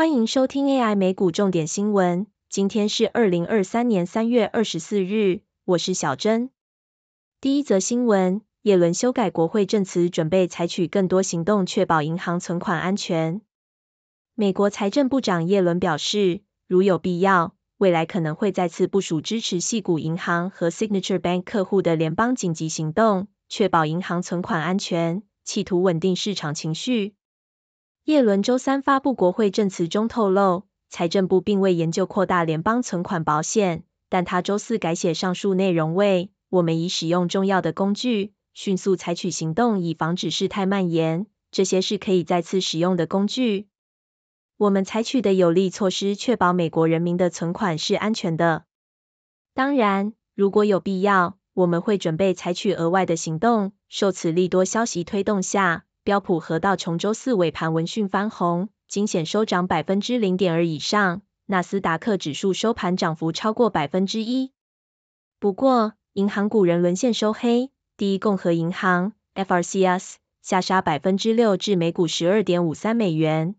欢迎收听 AI 美股重点新闻。今天是二零二三年三月二十四日，我是小珍。第一则新闻：耶伦修改国会证词，准备采取更多行动，确保银行存款安全。美国财政部长耶伦表示，如有必要，未来可能会再次部署支持系股银行和 Signature Bank 客户的联邦紧急行动，确保银行存款安全，企图稳定市场情绪。耶伦周三发布国会证词中透露，财政部并未研究扩大联邦存款保险，但他周四改写上述内容为：“我们已使用重要的工具，迅速采取行动以防止事态蔓延。这些是可以再次使用的工具。我们采取的有力措施确保美国人民的存款是安全的。当然，如果有必要，我们会准备采取额外的行动。”受此利多消息推动下。标普和道琼周四尾盘闻讯翻红，惊险收涨百分之零点二以上。纳斯达克指数收盘涨幅超过百分之一。不过，银行股仍沦陷收黑。第一共和银行 （FRCS） 下杀百分之六至每股十二点五三美元。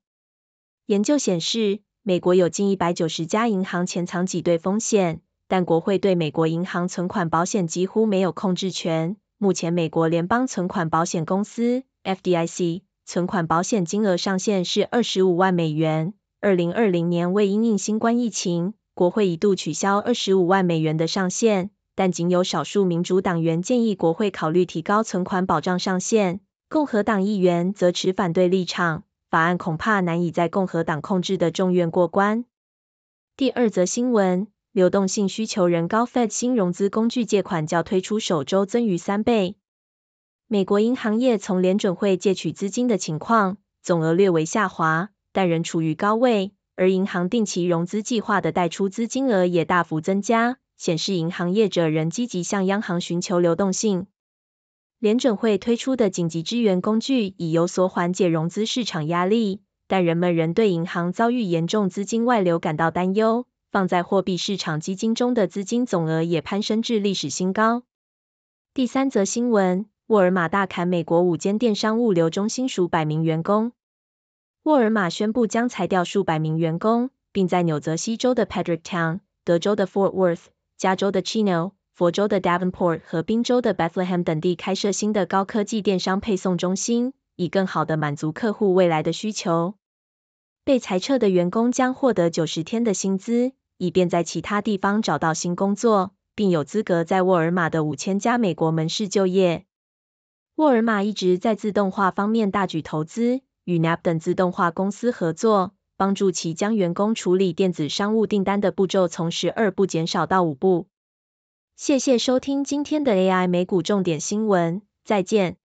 研究显示，美国有近一百九十家银行潜藏挤兑风险，但国会对美国银行存款保险几乎没有控制权。目前，美国联邦存款保险公司。FDIC 存款保险金额上限是二十五万美元。二零二零年为因应新冠疫情，国会一度取消二十五万美元的上限，但仅有少数民主党员建议国会考虑提高存款保障上限，共和党议员则持反对立场。法案恐怕难以在共和党控制的众院过关。第二则新闻：流动性需求人高，Fed 新融资工具借款较推出首周增逾三倍。美国银行业从联准会借取资金的情况总额略为下滑，但仍处于高位，而银行定期融资计划的贷出资金额也大幅增加，显示银行业者仍积极向央行寻求流动性。联准会推出的紧急支援工具已有所缓解融资市场压力，但人们仍对银行遭遇严重资金外流感到担忧。放在货币市场基金中的资金总额也攀升至历史新高。第三则新闻。沃尔玛大砍美国五间电商物流中心数百名员工。沃尔玛宣布将裁掉数百名员工，并在纽泽西州的 Patricktown、德州的 Fort Worth、加州的 Chino、佛州的 Davenport 和宾州的 Bethlehem 等地开设新的高科技电商配送中心，以更好地满足客户未来的需求。被裁撤的员工将获得九十天的薪资，以便在其他地方找到新工作，并有资格在沃尔玛的五千家美国门市就业。沃尔玛一直在自动化方面大举投资，与 NAP 等自动化公司合作，帮助其将员工处理电子商务订单的步骤从十二步减少到五步。谢谢收听今天的 AI 美股重点新闻，再见。